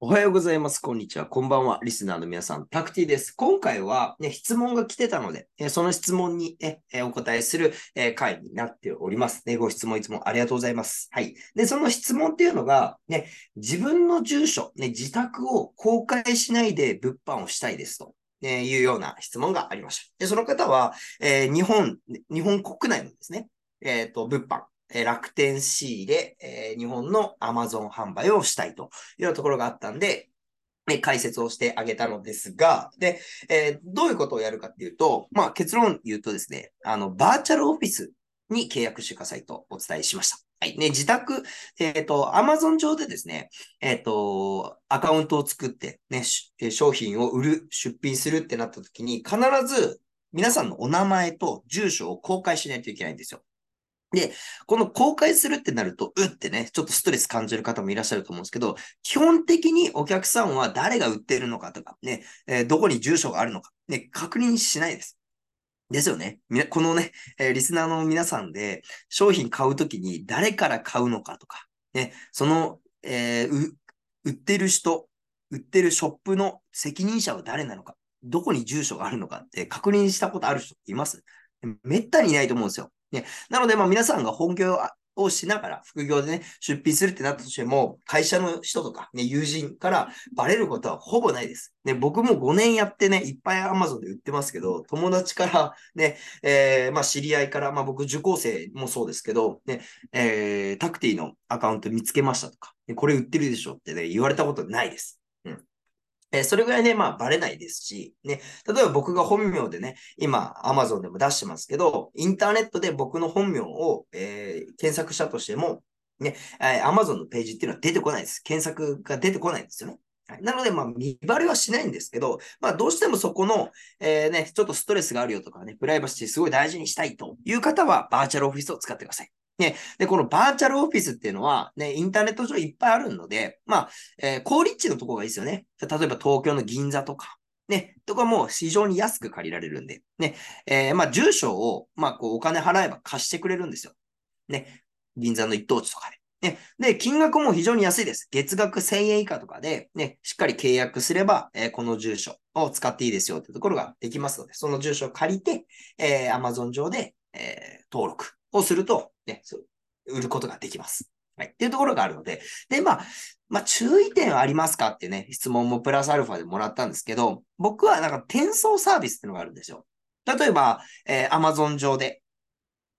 おはようございます。こんにちは。こんばんは。リスナーの皆さん、タクティです。今回は、ね、質問が来てたので、えその質問に、ね、えお答えする、え回になっております、ね。ご質問いつもありがとうございます。はい。で、その質問っていうのが、ね、自分の住所、ね、自宅を公開しないで物販をしたいですと。えいうような質問がありました。で、その方は、えー、日本、日本国内のですね、えっ、ー、と、物販、え楽天 C で、え、日本の Amazon 販売をしたいというようなところがあったんで、ね、解説をしてあげたのですが、で、え、どういうことをやるかっていうと、まあ結論言うとですね、あの、バーチャルオフィスに契約してくださいとお伝えしました。はい。ね、自宅、えっ、ー、と、Amazon 上でですね、えっ、ー、と、アカウントを作って、ね、商品を売る、出品するってなった時に、必ず皆さんのお名前と住所を公開しないといけないんですよ。で、この公開するってなると、うってね、ちょっとストレス感じる方もいらっしゃると思うんですけど、基本的にお客さんは誰が売ってるのかとか、ね、えー、どこに住所があるのか、ね、確認しないです。ですよね。このね、えー、リスナーの皆さんで商品買うときに誰から買うのかとか、ね、その、えー、売ってる人、売ってるショップの責任者は誰なのか、どこに住所があるのかって確認したことある人いますめったにいないと思うんですよ。ね、なので、まあ皆さんが本業をしながら副業でね、出品するってなったとしても、会社の人とかね、友人からバレることはほぼないです。ね、僕も5年やってね、いっぱい Amazon で売ってますけど、友達からね、えー、まあ知り合いから、まあ僕受講生もそうですけど、ね、えー、タクティのアカウント見つけましたとか、これ売ってるでしょってね、言われたことないです。えそれぐらいね、まあ、バレないですし、ね、例えば僕が本名でね、今、Amazon でも出してますけど、インターネットで僕の本名を、えー、検索したとしても、ね、えー、Amazon のページっていうのは出てこないです。検索が出てこないんですよね。なので、まあ、見バレはしないんですけど、まあ、どうしてもそこの、えー、ね、ちょっとストレスがあるよとかね、プライバシーすごい大事にしたいという方は、バーチャルオフィスを使ってください。ね。で、このバーチャルオフィスっていうのは、ね、インターネット上いっぱいあるので、まあ、えー、高立地のところがいいですよね。例えば東京の銀座とか、ね、とかも非常に安く借りられるんで、ね、えー、まあ、住所を、まあ、こう、お金払えば貸してくれるんですよ。ね、銀座の一等地とかで。ね、で、金額も非常に安いです。月額1000円以下とかで、ね、しっかり契約すれば、えー、この住所を使っていいですよってところができますので、その住所を借りて、えー、Amazon 上で、え、登録をすると、ね、そう売ることができます。はい。っていうところがあるので。で、まあ、まあ、注意点はありますかってね、質問もプラスアルファでもらったんですけど、僕はなんか転送サービスっていうのがあるんですよ。例えば、えー、Amazon 上で、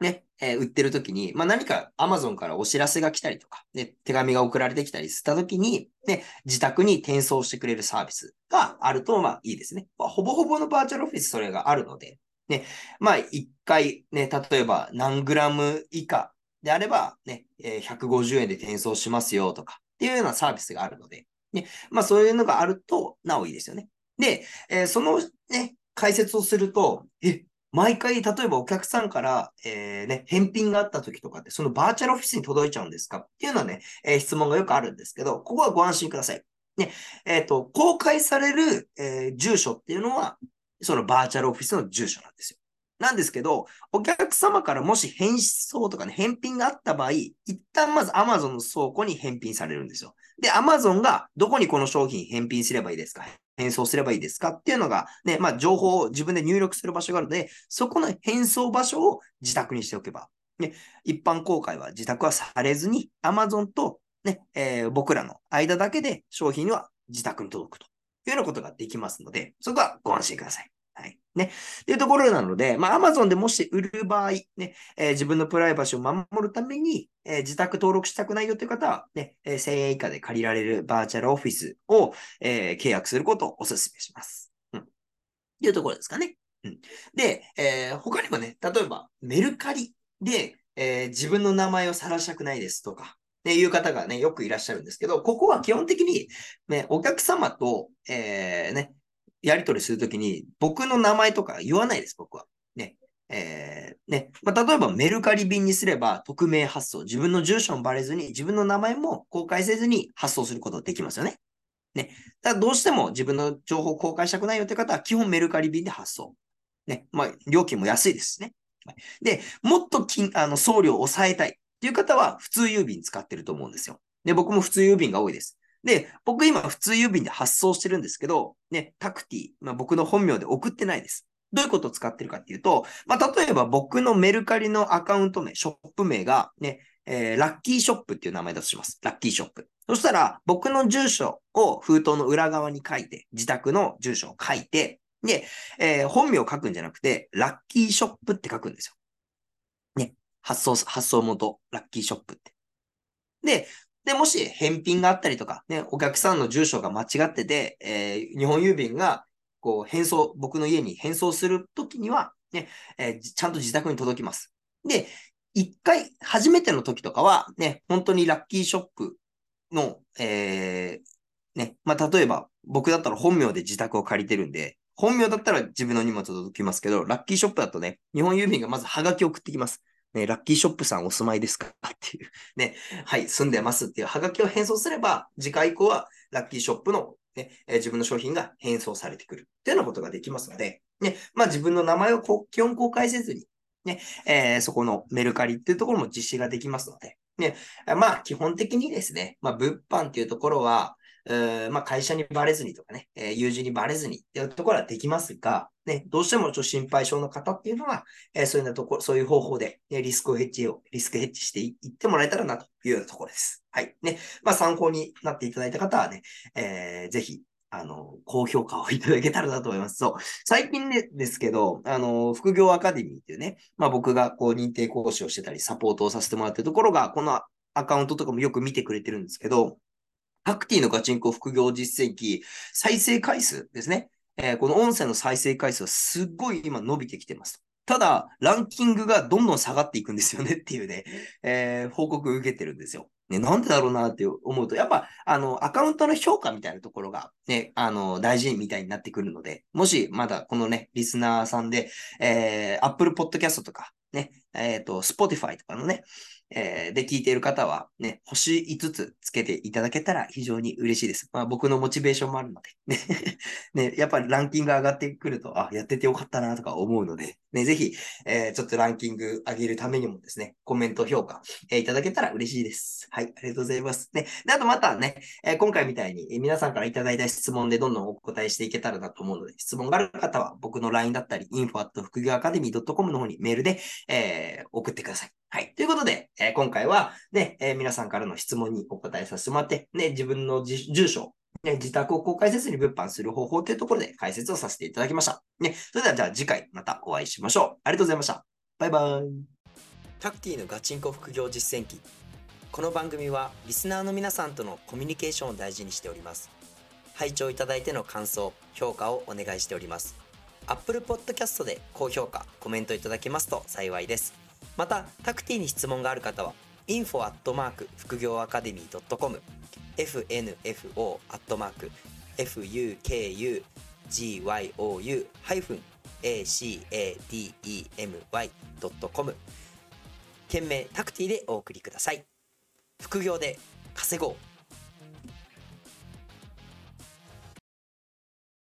ね、えー、売ってる時に、まあ、何か Amazon からお知らせが来たりとか、ね、手紙が送られてきたりした時に、ね、自宅に転送してくれるサービスがあると、まあ、いいですね。まあ、ほぼほぼのバーチャルオフィスそれがあるので、ね、まあ、一回ね、例えば何グラム以下であれば、ね、え150円で転送しますよとかっていうようなサービスがあるので、ね、まあそういうのがあると、なおいいですよね。で、えー、そのね、解説をすると、え、毎回、例えばお客さんから、えー、ね、返品があった時とかって、そのバーチャルオフィスに届いちゃうんですか？っていうのはね、えー、質問がよくあるんですけど、ここはご安心ください。ね、えっ、ー、と、公開される、え住所っていうのは、そのバーチャルオフィスの住所なんですよ。なんですけど、お客様からもし返送とかね、返品があった場合、一旦まず Amazon の倉庫に返品されるんですよ。で、Amazon がどこにこの商品返品すればいいですか返送すればいいですかっていうのが、ね、まあ情報を自分で入力する場所があるので、そこの返送場所を自宅にしておけば、ね、一般公開は自宅はされずに、Amazon とね、えー、僕らの間だけで商品は自宅に届くというようなことができますので、そこはご安心ください。ね。っていうところなので、まあ、Amazon でもし売る場合、ね、えー、自分のプライバシーを守るために、えー、自宅登録したくないよという方は、ね、えー、1000円以下で借りられるバーチャルオフィスを、え契約することをお勧めします。うん。いうところですかね。うん。で、え他にもね、例えば、メルカリで、え自分の名前を晒したくないですとか、ね、いう方がね、よくいらっしゃるんですけど、ここは基本的に、ね、お客様と、えー、ね、やり取りするときに、僕の名前とか言わないです、僕は。ね。えー、ね。まあ、例えばメルカリ便にすれば、匿名発送。自分の住所もバレずに、自分の名前も公開せずに発送することができますよね。ね。だどうしても自分の情報を公開したくないよって方は、基本メルカリ便で発送。ね。まあ、料金も安いですね。で、もっと金、あの、送料を抑えたいっていう方は、普通郵便使ってると思うんですよ。で、僕も普通郵便が多いです。で、僕今普通郵便で発送してるんですけど、ね、タクティ、まあ、僕の本名で送ってないです。どういうことを使ってるかっていうと、まあ、例えば僕のメルカリのアカウント名、ショップ名がね、えー、ラッキーショップっていう名前だとします。ラッキーショップ。そしたら、僕の住所を封筒の裏側に書いて、自宅の住所を書いて、で、えー、本名を書くんじゃなくて、ラッキーショップって書くんですよ。ね。発送、発送元、ラッキーショップって。で、で、もし返品があったりとか、ね、お客さんの住所が間違ってて、えー、日本郵便が、こう、返送、僕の家に返送するときには、ね、えー、ちゃんと自宅に届きます。で、一回、初めての時とかは、ね、本当にラッキーショップの、えー、ね、まあ、例えば、僕だったら本名で自宅を借りてるんで、本名だったら自分の荷物届きますけど、ラッキーショップだとね、日本郵便がまずハガキを送ってきます。ね、ラッキーショップさんお住まいですか？っていう。ね、はい、住んでますっていうハガキを返送すれば、次回以降はラッキーショップの、ね、え、自分の商品が返送されてくるっていうようなことができますので、ね、まあ自分の名前を基本公開せずに、ね、えー、そこのメルカリっていうところも実施ができますので、ね、まあ基本的にですね、まあ物販っていうところは、まあ、会社にバレずにとかね、えー、友人にバレずにっていうところはできますが、ね、どうしてもちょっと心配性の方っていうのは、えー、そういうところ、そういう方法で、ね、リスクをヘッジを、リスクヘッジしていってもらえたらなというようなところです。はい。ね。まあ、参考になっていただいた方はね、えー、ぜひ、あの、高評価をいただけたらなと思います。そう。最近ね、ですけど、あの、副業アカデミーっていうね、まあ僕がこう認定講師をしてたり、サポートをさせてもらってるところが、このアカウントとかもよく見てくれてるんですけど、タクティのガチンコ副業実績、再生回数ですね。えー、この音声の再生回数はすっごい今伸びてきてます。ただ、ランキングがどんどん下がっていくんですよねっていうね、えー、報告受けてるんですよ。ね、なんでだろうなって思うと、やっぱ、あの、アカウントの評価みたいなところが、ね、あの、大事みたいになってくるので、もし、まだこのね、リスナーさんで、えー、Apple Podcast とか、ね、えっ、ー、と、Spotify とかのね、えー、で聞いている方は、ね、星5つつけていただけたら非常に嬉しいです。まあ僕のモチベーションもあるので、ね、やっぱりランキング上がってくると、あ、やっててよかったなとか思うので、ね、ぜひ、えー、ちょっとランキング上げるためにもですね、コメント、評価、えー、いただけたら嬉しいです。はい、ありがとうございます。ね、で、あとまたね、えー、今回みたいに皆さんからいただいた質問でどんどんお答えしていけたらなと思うので、質問がある方は僕の LINE だったり、info@ 副業アカデミー .com の方にメールで、えー、送ってください。はい。ということで、えー、今回はね、えー、皆さんからの質問にお答えさせてもらって、ね、自分の住所、ね、自宅を公開せずに物販する方法というところで解説をさせていただきました。ね、それではじゃあ次回またお会いしましょう。ありがとうございました。バイバイ。タクティのガチンコ副業実践記。この番組はリスナーの皆さんとのコミュニケーションを大事にしております。拝聴いただいての感想、評価をお願いしております。Apple Podcast で高評価、コメントいただけますと幸いです。またタクティに質問がある方は info アットマーク副業アカデミー .com fnfo アットマーク fukugyou ハイフン academy.com 件名タクティでお送りください。副業で稼ごう。